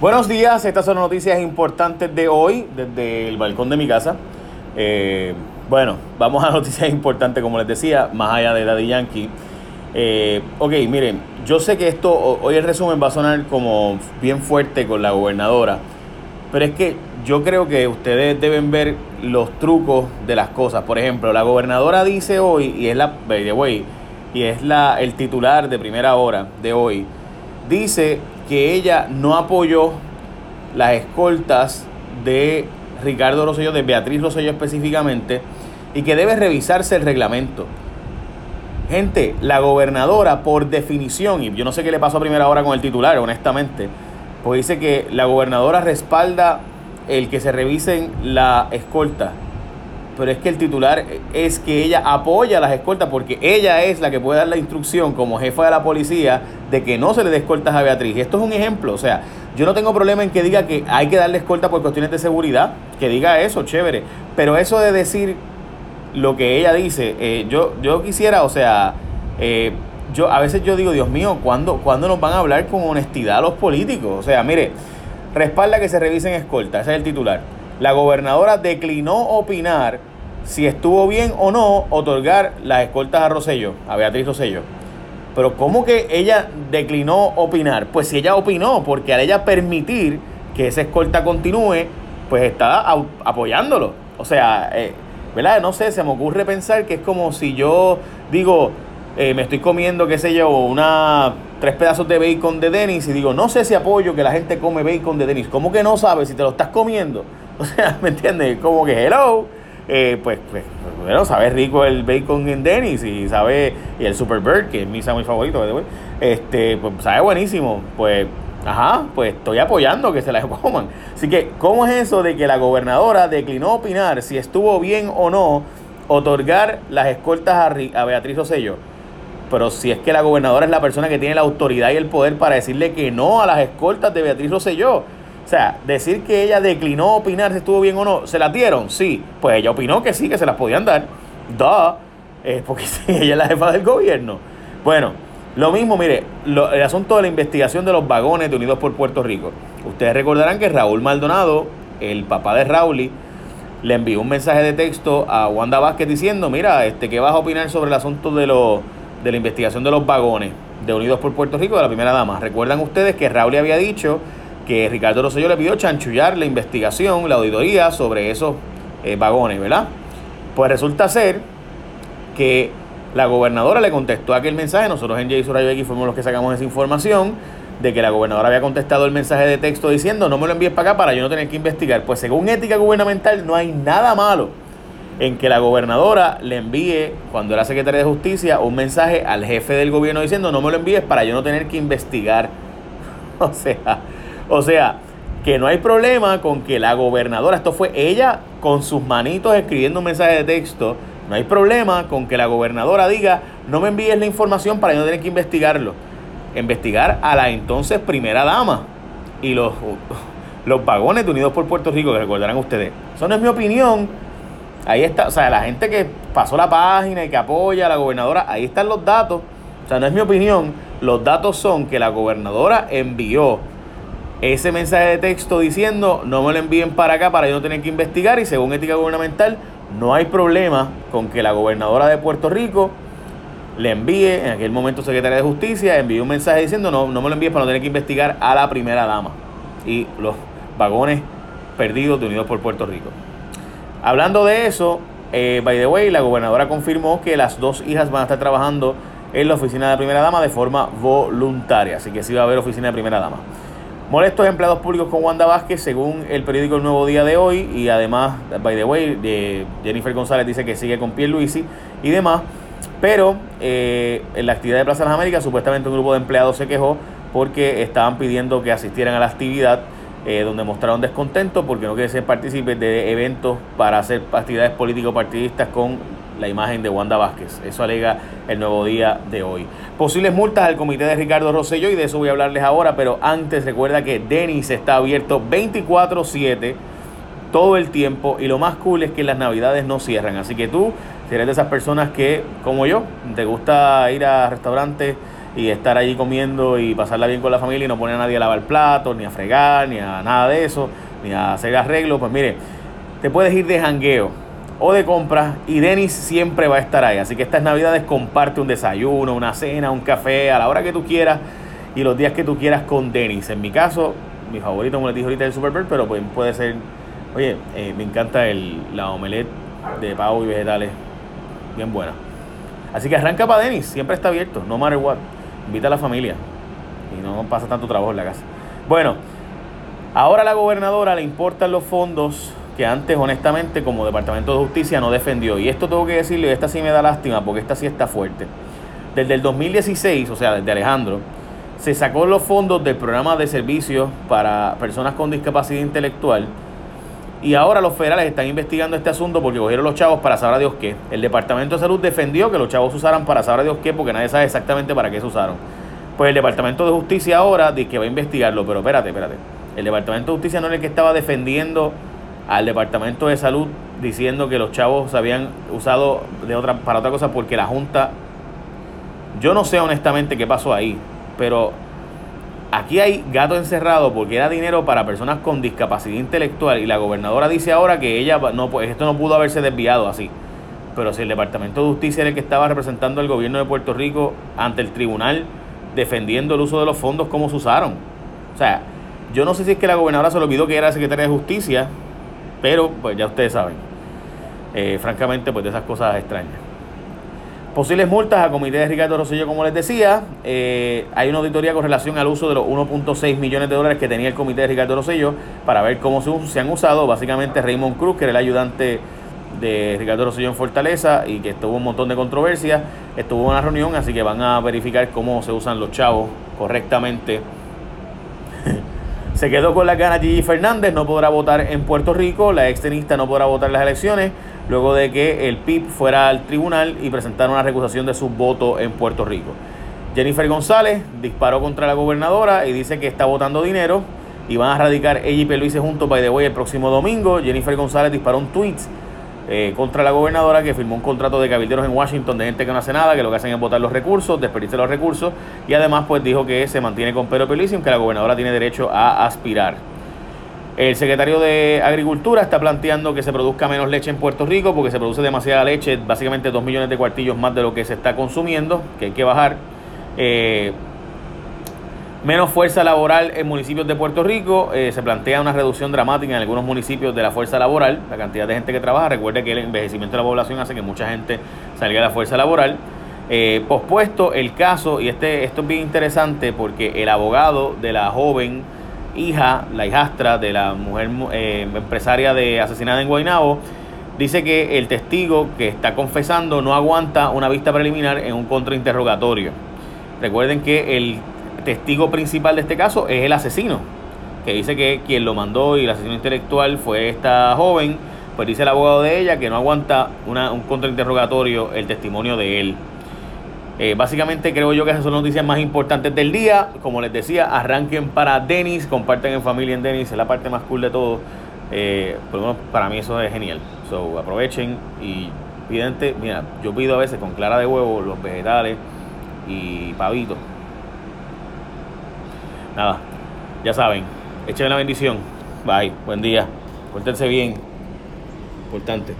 Buenos días, estas son noticias importantes de hoy desde el balcón de mi casa. Eh, bueno, vamos a noticias importantes, como les decía, más allá de Daddy Yankee. Eh, ok, miren, yo sé que esto, hoy el resumen va a sonar como bien fuerte con la gobernadora, pero es que yo creo que ustedes deben ver los trucos de las cosas. Por ejemplo, la gobernadora dice hoy, y es la, y es la, el titular de primera hora de hoy, dice que ella no apoyó las escoltas de Ricardo Rosselló, de Beatriz Rosselló específicamente, y que debe revisarse el reglamento. Gente, la gobernadora, por definición, y yo no sé qué le pasó a primera hora con el titular, honestamente, pues dice que la gobernadora respalda el que se revisen la escolta pero es que el titular es que ella apoya las escoltas porque ella es la que puede dar la instrucción como jefa de la policía de que no se le dé escoltas a Beatriz. Esto es un ejemplo, o sea, yo no tengo problema en que diga que hay que darle escolta por cuestiones de seguridad, que diga eso, chévere, pero eso de decir lo que ella dice, eh, yo, yo quisiera, o sea, eh, yo a veces yo digo, Dios mío, ¿cuándo, ¿cuándo nos van a hablar con honestidad los políticos? O sea, mire, respalda que se revisen escoltas, ese es el titular. La gobernadora declinó opinar si estuvo bien o no otorgar las escoltas a Rosello, a Beatriz Rosello. Pero ¿cómo que ella declinó opinar? Pues si ella opinó, porque al ella permitir que esa escolta continúe, pues está apoyándolo. O sea, eh, ¿verdad? No sé, se me ocurre pensar que es como si yo digo, eh, me estoy comiendo, qué sé yo, una tres pedazos de bacon de Denis y digo, no sé si apoyo que la gente come bacon de Denis. ¿Cómo que no sabes si te lo estás comiendo? O sea, ¿me entiendes? Como que hello. Eh, pues, pues, bueno, sabe rico el bacon en Dennis y sabe, y el Super Bird, que es mi sándwich favorito, este, pues sabe buenísimo. Pues, ajá, pues estoy apoyando que se la coman. Así que, ¿cómo es eso de que la gobernadora declinó opinar si estuvo bien o no otorgar las escoltas a, Beatriz Osello? Pero si es que la gobernadora es la persona que tiene la autoridad y el poder para decirle que no a las escoltas de Beatriz Rosselló. O sea, decir que ella declinó opinar si estuvo bien o no, ¿se la dieron? Sí. Pues ella opinó que sí, que se las podían dar. Duh. Eh, porque ella es la jefa del gobierno. Bueno, lo mismo, mire, el asunto de la investigación de los vagones de Unidos por Puerto Rico. Ustedes recordarán que Raúl Maldonado, el papá de Raúl, le envió un mensaje de texto a Wanda Vázquez diciendo, mira, este, ¿qué vas a opinar sobre el asunto de, lo, de la investigación de los vagones de Unidos por Puerto Rico de la primera dama? Recuerdan ustedes que Raúl había dicho que Ricardo Rosselló le pidió chanchullar la investigación, la auditoría sobre esos eh, vagones, ¿verdad? Pues resulta ser que la gobernadora le contestó aquel mensaje, nosotros en J. Rayo X fuimos los que sacamos esa información, de que la gobernadora había contestado el mensaje de texto diciendo no me lo envíes para acá para yo no tener que investigar. Pues según ética gubernamental no hay nada malo en que la gobernadora le envíe, cuando era secretaria de justicia, un mensaje al jefe del gobierno diciendo no me lo envíes para yo no tener que investigar. O sea, o sea, que no hay problema con que la gobernadora, esto fue ella con sus manitos escribiendo un mensaje de texto, no hay problema con que la gobernadora diga, no me envíes la información para yo no tener que investigarlo. Investigar a la entonces primera dama y los, los vagones de Unidos por Puerto Rico, que recordarán ustedes. Eso no es mi opinión. Ahí está, o sea, la gente que pasó la página y que apoya a la gobernadora, ahí están los datos. O sea, no es mi opinión. Los datos son que la gobernadora envió ese mensaje de texto diciendo no me lo envíen para acá para yo no tener que investigar y según ética gubernamental no hay problema con que la gobernadora de Puerto Rico le envíe, en aquel momento secretaria de justicia, envíe un mensaje diciendo no, no me lo envíes para no tener que investigar a la primera dama y los vagones perdidos de Unidos por Puerto Rico. Hablando de eso, eh, by the way, la gobernadora confirmó que las dos hijas van a estar trabajando en la oficina de primera dama de forma voluntaria, así que sí va a haber oficina de primera dama. Molestos empleados públicos con Wanda Vázquez, según el periódico El Nuevo Día de hoy, y además, by the way, de Jennifer González dice que sigue con Luisi y demás. Pero eh, en la actividad de Plaza de las Américas, supuestamente un grupo de empleados se quejó porque estaban pidiendo que asistieran a la actividad, eh, donde mostraron descontento porque no quieren ser partícipes de eventos para hacer actividades político-partidistas con la imagen de Wanda Vázquez. Eso alega el nuevo día de hoy. Posibles multas al comité de Ricardo Rosselló y de eso voy a hablarles ahora, pero antes recuerda que Denis está abierto 24/7 todo el tiempo y lo más cool es que las navidades no cierran. Así que tú, si eres de esas personas que, como yo, te gusta ir a restaurantes y estar allí comiendo y pasarla bien con la familia y no poner a nadie a lavar platos, ni a fregar, ni a nada de eso, ni a hacer arreglos, pues mire, te puedes ir de jangueo o de compras y Denis siempre va a estar ahí. Así que estas navidades comparte un desayuno, una cena, un café a la hora que tú quieras y los días que tú quieras con Denis. En mi caso, mi favorito, como les dije ahorita, es el Super pero pues puede ser, oye, eh, me encanta el, la omelette de pavo y vegetales, bien buena. Así que arranca para Denis, siempre está abierto, no matter what. Invita a la familia y no pasa tanto trabajo en la casa. Bueno, ahora a la gobernadora le importan los fondos que antes, honestamente, como Departamento de Justicia no defendió. Y esto tengo que decirle, esta sí me da lástima porque esta sí está fuerte. Desde el 2016, o sea, desde Alejandro, se sacó los fondos del programa de servicios para personas con discapacidad intelectual y ahora los federales están investigando este asunto porque cogieron los chavos para saber a Dios qué. El Departamento de Salud defendió que los chavos usaran para saber a Dios qué porque nadie sabe exactamente para qué se usaron. Pues el Departamento de Justicia ahora dice que va a investigarlo, pero espérate, espérate. El Departamento de Justicia no es el que estaba defendiendo al Departamento de Salud diciendo que los chavos se habían usado de otra, para otra cosa porque la Junta... Yo no sé honestamente qué pasó ahí, pero Aquí hay gato encerrado porque era dinero para personas con discapacidad intelectual y la gobernadora dice ahora que ella no pues esto no pudo haberse desviado así. Pero si el Departamento de Justicia era el que estaba representando al gobierno de Puerto Rico ante el tribunal defendiendo el uso de los fondos como se usaron. O sea, yo no sé si es que la gobernadora se le olvidó que era secretaria de Justicia, pero pues ya ustedes saben. Eh, francamente, pues de esas cosas extrañas. Posibles multas a comité de Ricardo Rosselló, como les decía. Eh, hay una auditoría con relación al uso de los 1.6 millones de dólares que tenía el comité de Ricardo Rosselló para ver cómo se, han usado. Básicamente Raymond Cruz, que era el ayudante de Ricardo Rosselló en Fortaleza y que estuvo un montón de controversia, estuvo en una reunión, así que van a verificar cómo se usan los chavos correctamente. se quedó con la gana Gigi Fernández, no podrá votar en Puerto Rico, la extenista no podrá votar en las elecciones luego de que el PIB fuera al tribunal y presentara una recusación de su voto en Puerto Rico. Jennifer González disparó contra la gobernadora y dice que está votando dinero y van a radicar ella y Peluise juntos by the way el próximo domingo. Jennifer González disparó un tweet eh, contra la gobernadora que firmó un contrato de cabilderos en Washington de gente que no hace nada, que lo que hacen es votar los recursos, desperdiciar los recursos y además pues dijo que se mantiene con Pedro Peluise aunque la gobernadora tiene derecho a aspirar. El secretario de Agricultura está planteando que se produzca menos leche en Puerto Rico porque se produce demasiada leche, básicamente 2 millones de cuartillos más de lo que se está consumiendo, que hay que bajar. Eh, menos fuerza laboral en municipios de Puerto Rico. Eh, se plantea una reducción dramática en algunos municipios de la fuerza laboral, la cantidad de gente que trabaja. Recuerde que el envejecimiento de la población hace que mucha gente salga de la fuerza laboral. Eh, pospuesto el caso, y este, esto es bien interesante porque el abogado de la joven hija, la hijastra de la mujer eh, empresaria de asesinada en Guaynabo, dice que el testigo que está confesando no aguanta una vista preliminar en un contrainterrogatorio. Recuerden que el testigo principal de este caso es el asesino, que dice que quien lo mandó y el asesino intelectual fue esta joven, pues dice el abogado de ella que no aguanta una, un contrainterrogatorio el testimonio de él. Eh, básicamente creo yo que esas son las noticias más importantes del día. Como les decía, arranquen para Denis, comparten en familia en Denis, es la parte más cool de todo. Eh, para mí eso es genial. So, aprovechen y pidente, mira, yo pido a veces con clara de huevo los vegetales y pavito. Nada, ya saben, echen la bendición. Bye, buen día, cuéntense bien. Importante.